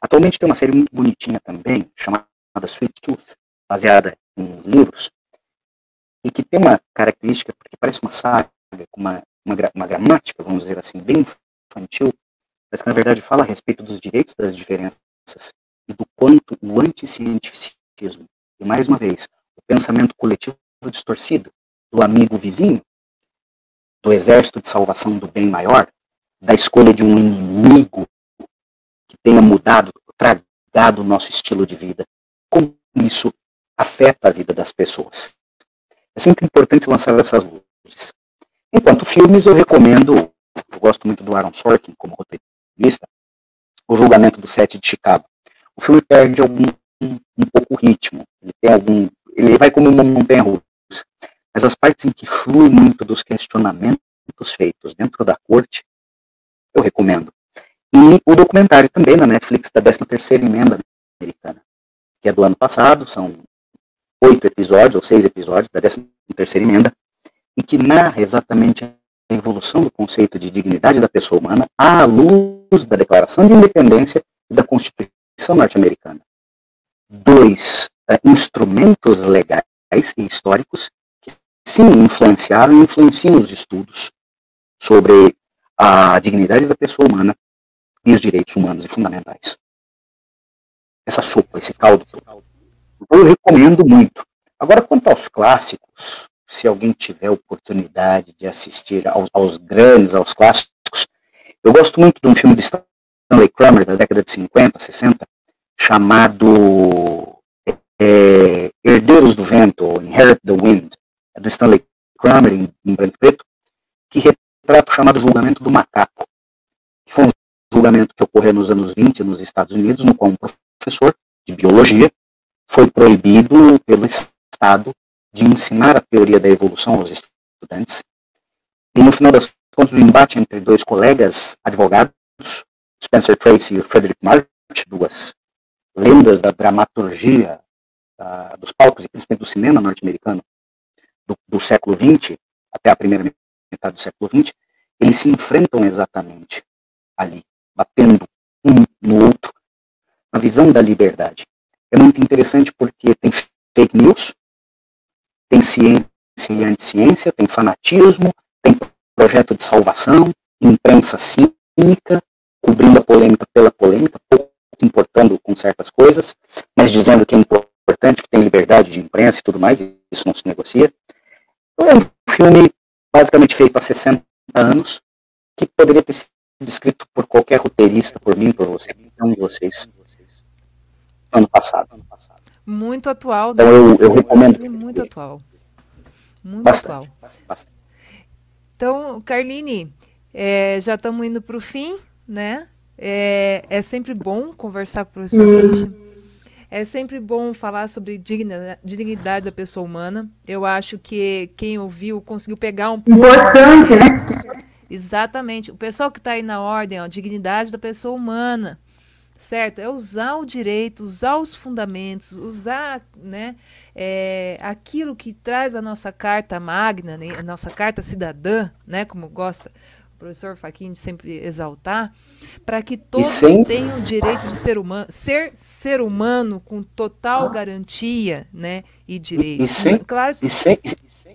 [SPEAKER 3] Atualmente tem uma série muito bonitinha também, chamada Sweet Tooth, baseada em livros, e que tem uma característica, porque parece uma saga, com uma, uma, uma gramática, vamos dizer assim, bem infantil, mas que na verdade fala a respeito dos direitos das diferenças e do quanto o anticientificismo, e mais uma vez, o pensamento coletivo distorcido do amigo vizinho, do exército de salvação do bem maior, da escolha de um inimigo que tenha mudado, tragado o nosso estilo de vida, como isso afeta a vida das pessoas. É sempre importante lançar essas luzes. Enquanto filmes, eu recomendo, eu gosto muito do Aaron Sorkin como roteirista, O Julgamento do Sete de Chicago. O filme perde algum, um, pouco o ritmo, ele tem algum, ele vai como uma montanha russa, mas as partes em que flui muito dos questionamentos feitos dentro da corte, eu recomendo. E o documentário também na Netflix da 13ª Emenda Americana, que é do ano passado, são oito episódios, ou seis episódios da 13ª Emenda, e que narra exatamente a evolução do conceito de dignidade da pessoa humana à luz da Declaração de Independência e da Constituição norte-americana. Dois uh, instrumentos legais e históricos que sim influenciaram e influenciam os estudos sobre a dignidade da pessoa humana e os direitos humanos e fundamentais. Essa sopa, esse caldo, eu recomendo muito. Agora, quanto aos clássicos, se alguém tiver oportunidade de assistir aos, aos grandes, aos clássicos, eu gosto muito de um filme de Stanley Kramer, da década de 50, 60, chamado é, Herdeiros do Vento, ou Inherit the Wind, é do Stanley Kramer, em, em branco e preto, que retrata o chamado julgamento do macaco, que foi um julgamento que ocorreu nos anos 20 nos Estados Unidos, no qual um professor de biologia foi proibido pelo Estado de ensinar a teoria da evolução aos estudantes. E no final das contas, o embate entre dois colegas advogados, Spencer Tracy e Frederick March, duas lendas da dramaturgia uh, dos palcos e principalmente do cinema norte-americano do, do século XX até a primeira metade do século XX, eles se enfrentam exatamente ali, batendo um no outro, na visão da liberdade. É muito interessante porque tem fake news, tem ciência e anticiência, tem fanatismo, tem projeto de salvação, imprensa cínica, cobrindo a polêmica pela polêmica, pouco importando com certas coisas, mas dizendo que é importante, que tem liberdade de imprensa e tudo mais, isso não se negocia. Então é um filme basicamente feito há 60 anos, que poderia ter sido escrito por qualquer roteirista, por mim, por você, de vocês, ano passado.
[SPEAKER 1] Muito atual.
[SPEAKER 3] Então eu, eu recomendo.
[SPEAKER 1] Muito atual. Muito
[SPEAKER 3] bastante,
[SPEAKER 1] atual.
[SPEAKER 3] Bastante.
[SPEAKER 1] Então, Carline, é, já estamos indo para o fim, né? É, é, sempre bom conversar com o professor Christian. É sempre bom falar sobre dignidade da pessoa humana. Eu acho que quem ouviu conseguiu pegar um pouco.
[SPEAKER 4] Importante, né?
[SPEAKER 1] Exatamente. O pessoal que está aí na ordem, ó, dignidade da pessoa humana, certo? É usar o direito, usar os fundamentos, usar, né, é, aquilo que traz a nossa carta magna, né, a nossa carta cidadã, né, como gosta professor Faquin de sempre exaltar, para que todos tenham o direito de ser humano, ser ser humano com total garantia, né, e direito.
[SPEAKER 3] E, sem, claro que... e, sem,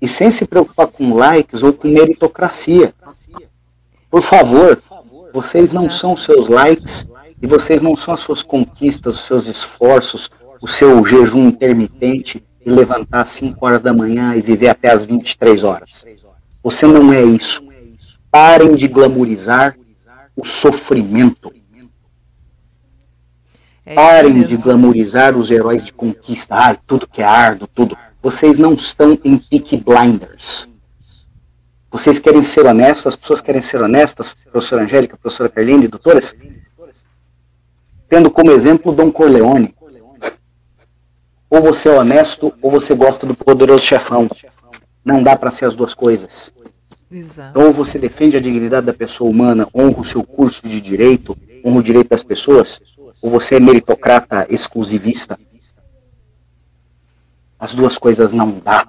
[SPEAKER 3] e sem se preocupar com likes ou com meritocracia. Por favor, vocês não são seus likes e vocês não são as suas conquistas, os seus esforços, o seu jejum intermitente e levantar às 5 horas da manhã e viver até às 23 horas. Você não é isso. Parem de glamorizar o sofrimento. É Parem de glamorizar os heróis de conquista. Ai, tudo que é árduo, tudo. Vocês não estão em Peak Blinders. Vocês querem ser honestos, as pessoas querem ser honestas, professora Angélica, professora Carline, doutoras? Tendo como exemplo Dom Corleone. Ou você é honesto, ou você gosta do poderoso chefão. Não dá para ser as duas coisas.
[SPEAKER 1] Exato.
[SPEAKER 3] Ou você defende a dignidade da pessoa humana, honra o seu curso de direito, honra o direito das pessoas, ou você é meritocrata exclusivista. As duas coisas não dá.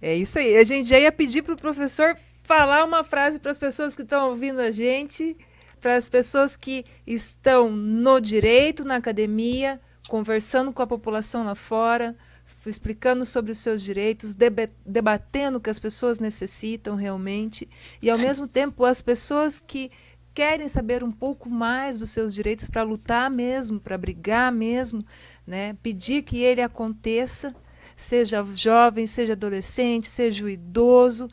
[SPEAKER 1] É isso aí. A gente já ia pedir para o professor falar uma frase para as pessoas que estão ouvindo a gente, para as pessoas que estão no direito, na academia, conversando com a população lá fora, explicando sobre os seus direitos, debatendo o que as pessoas necessitam realmente, e ao mesmo tempo as pessoas que querem saber um pouco mais dos seus direitos para lutar mesmo, para brigar mesmo, né? pedir que ele aconteça, seja jovem, seja adolescente, seja o idoso,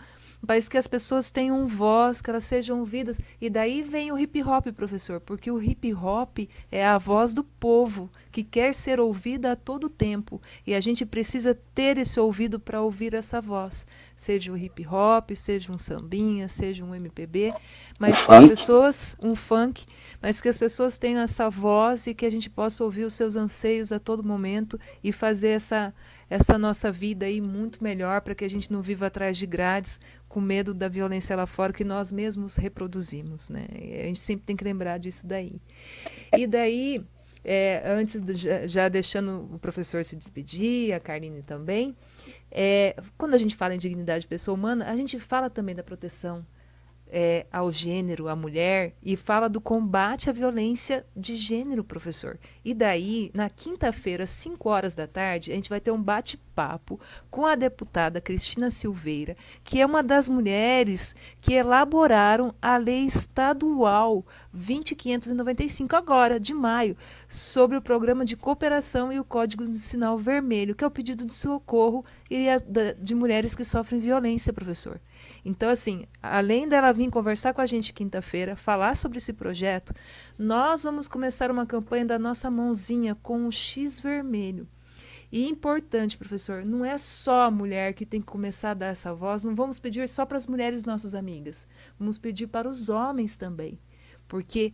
[SPEAKER 1] mas que as pessoas tenham voz, que elas sejam ouvidas. E daí vem o hip hop, professor, porque o hip hop é a voz do povo que quer ser ouvida a todo tempo. E a gente precisa ter esse ouvido para ouvir essa voz. Seja o hip hop, seja um sambinha, seja um MPB, mas um que as pessoas, um funk, mas que as pessoas tenham essa voz e que a gente possa ouvir os seus anseios a todo momento e fazer essa essa nossa vida aí muito melhor para que a gente não viva atrás de grades com medo da violência lá fora que nós mesmos reproduzimos, né? A gente sempre tem que lembrar disso daí. E daí, é, antes de, já, deixando o professor se despedir, a Carline também, é, quando a gente fala em dignidade de pessoa humana, a gente fala também da proteção é, ao gênero, à mulher, e fala do combate à violência de gênero, professor. E daí, na quinta-feira, às 5 horas da tarde, a gente vai ter um bate-papo com a deputada Cristina Silveira, que é uma das mulheres que elaboraram a lei estadual 20595, agora, de maio, sobre o programa de cooperação e o código de sinal vermelho, que é o pedido de socorro de mulheres que sofrem violência, professor. Então, assim, além dela vir conversar com a gente quinta-feira, falar sobre esse projeto, nós vamos começar uma campanha da nossa mãozinha com o X vermelho. E importante, professor, não é só a mulher que tem que começar a dar essa voz, não vamos pedir só para as mulheres nossas amigas, vamos pedir para os homens também. Porque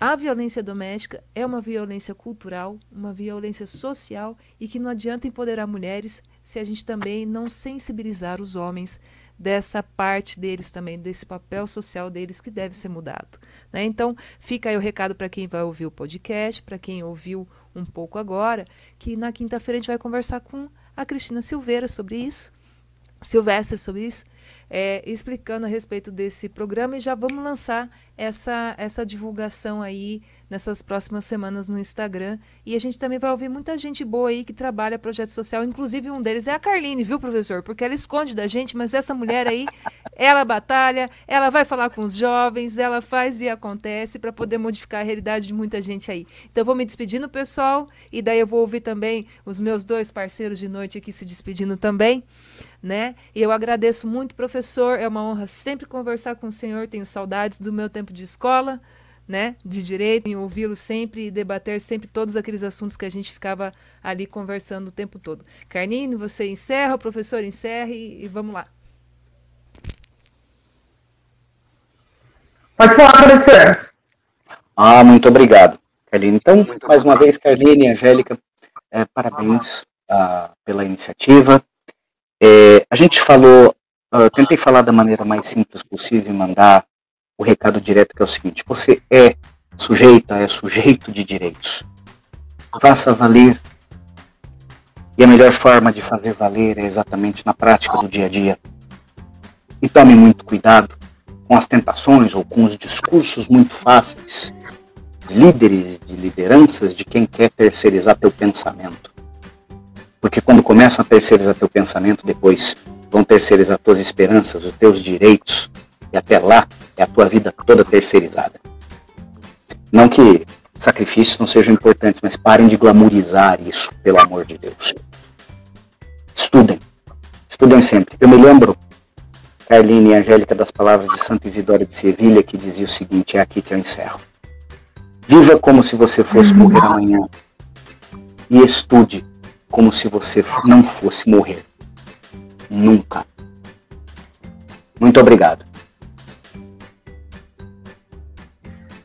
[SPEAKER 1] a violência doméstica é uma violência cultural, uma violência social e que não adianta empoderar mulheres se a gente também não sensibilizar os homens dessa parte deles também, desse papel social deles que deve ser mudado. Né? Então, fica aí o recado para quem vai ouvir o podcast, para quem ouviu um pouco agora, que na quinta-feira a gente vai conversar com a Cristina Silveira sobre isso, Silvestre sobre isso, é, explicando a respeito desse programa e já vamos lançar essa, essa divulgação aí nessas próximas semanas no Instagram. E a gente também vai ouvir muita gente boa aí que trabalha projeto social, inclusive um deles é a Carline, viu, professor? Porque ela esconde da gente, mas essa mulher aí, ela batalha, ela vai falar com os jovens, ela faz e acontece para poder modificar a realidade de muita gente aí. Então eu vou me despedindo, pessoal, e daí eu vou ouvir também os meus dois parceiros de noite aqui se despedindo também. Né? E eu agradeço muito, professor. É uma honra sempre conversar com o senhor. Tenho saudades do meu tempo de escola né, de direito, em ouvi-lo sempre e debater sempre todos aqueles assuntos que a gente ficava ali conversando o tempo todo. Carnine, você encerra, o professor encerra e, e vamos lá.
[SPEAKER 4] Pode falar, professor.
[SPEAKER 3] Ah, muito obrigado, Carline. Então, muito mais uma vez, Carline e Angélica, é, parabéns ah, pela iniciativa. É, a gente falou, uh, tentei falar da maneira mais simples possível e mandar o recado direto que é o seguinte: você é sujeita, é sujeito de direitos. Faça valer. E a melhor forma de fazer valer é exatamente na prática do dia a dia. E tome muito cuidado com as tentações ou com os discursos muito fáceis de líderes, de lideranças, de quem quer terceirizar teu pensamento. Porque quando começam a terceirizar teu pensamento, depois vão terceirizar tuas esperanças, os teus direitos, e até lá é a tua vida toda terceirizada. Não que sacrifícios não sejam importantes, mas parem de glamorizar isso, pelo amor de Deus. Estudem. Estudem sempre. Eu me lembro, Carline e Angélica, das palavras de Santa Isidora de Sevilha, que dizia o seguinte: é aqui que eu encerro. Viva como se você fosse morrer amanhã. E estude como se você não fosse morrer. Nunca. Muito obrigado.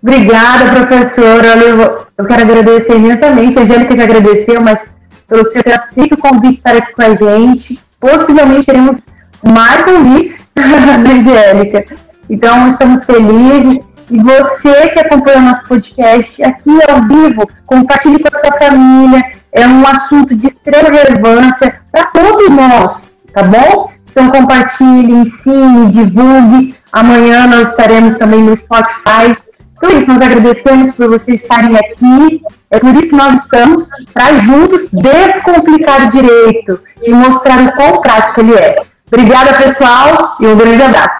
[SPEAKER 4] Obrigada, professora. Eu, quero agradecer imensamente. A Angélica já agradeceu, mas pelo ter aceito o convite estar aqui com a gente. Possivelmente teremos mais convites da Angélica. Então, estamos felizes. E você que acompanha o nosso podcast aqui ao vivo, compartilhe com a sua família. É um assunto de extrema relevância para todos nós, tá bom? Então, compartilhe, ensine, divulgue. Amanhã nós estaremos também no Spotify Então é isso, nós agradecemos por vocês estarem aqui. É por isso que nós estamos para juntos descomplicar o direito e mostrar o quão prático ele é. Obrigada, pessoal, e um grande abraço.